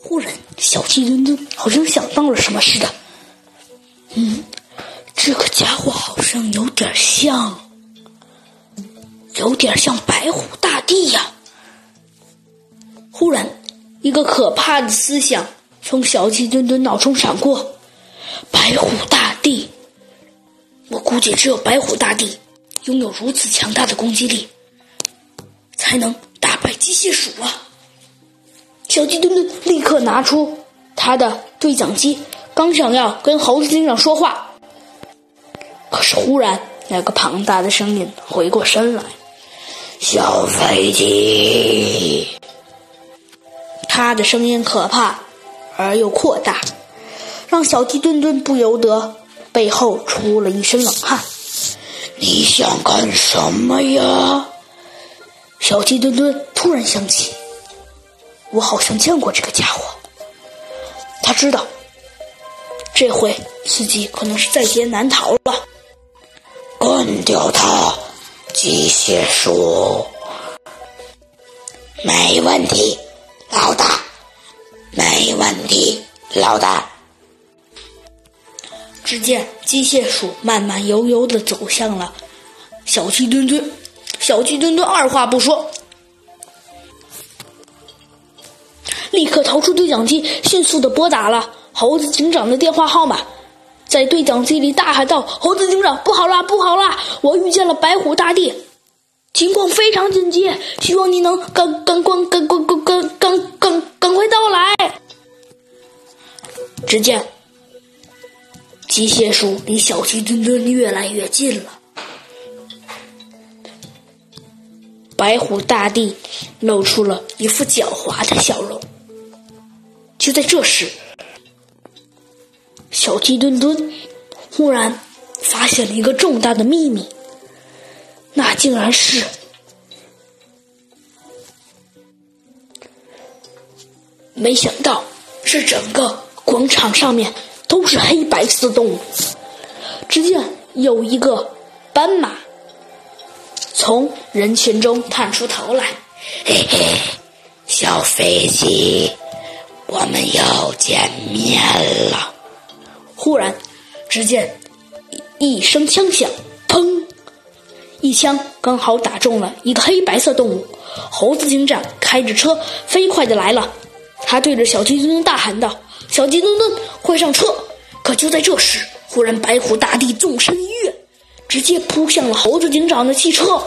忽然，小鸡墩墩好像想到了什么似的。嗯，这个家伙好像有点像，有点像白虎大帝呀。忽然，一个可怕的思想从小鸡墩墩脑中闪过：白虎大帝！我估计只有白虎大帝拥有如此强大的攻击力，才能打败机械鼠啊！小鸡墩墩立刻拿出他的对讲机，刚想要跟猴子警长说话，可是忽然那个庞大的声音回过身来：“小飞机！”他的声音可怕而又扩大，让小鸡墩墩不由得背后出了一身冷汗。你想干什么呀？小鸡墩墩突然想起。我好像见过这个家伙，他知道这回自己可能是在劫难逃了。干掉他，机械鼠！没问题，老大，没问题，老大。只见机械鼠慢慢悠悠的走向了小鸡墩墩，小鸡墩墩二话不说。立刻掏出对讲机，迅速的拨打了猴子警长的电话号码，在对讲机里大喊道：“猴子警长，不好啦，不好啦！我遇见了白虎大帝，情况非常紧急，希望你能赶赶赶赶赶赶赶赶赶赶快到来。”只见机械鼠离小鸡墩墩越来越近了，白虎大帝露出了一副狡猾的笑容。就在这时，小鸡墩墩忽然发现了一个重大的秘密，那竟然是没想到，这整个广场上面都是黑白色动物。只见有一个斑马从人群中探出头来，嘿嘿，小飞机。我们又见面了！忽然，只见一声枪响，砰！一枪刚好打中了一个黑白色动物。猴子警长开着车飞快的来了，他对着小鸡墩墩大喊道：“小鸡墩墩，快上车！”可就在这时，忽然白虎大帝纵身一跃，直接扑向了猴子警长的汽车。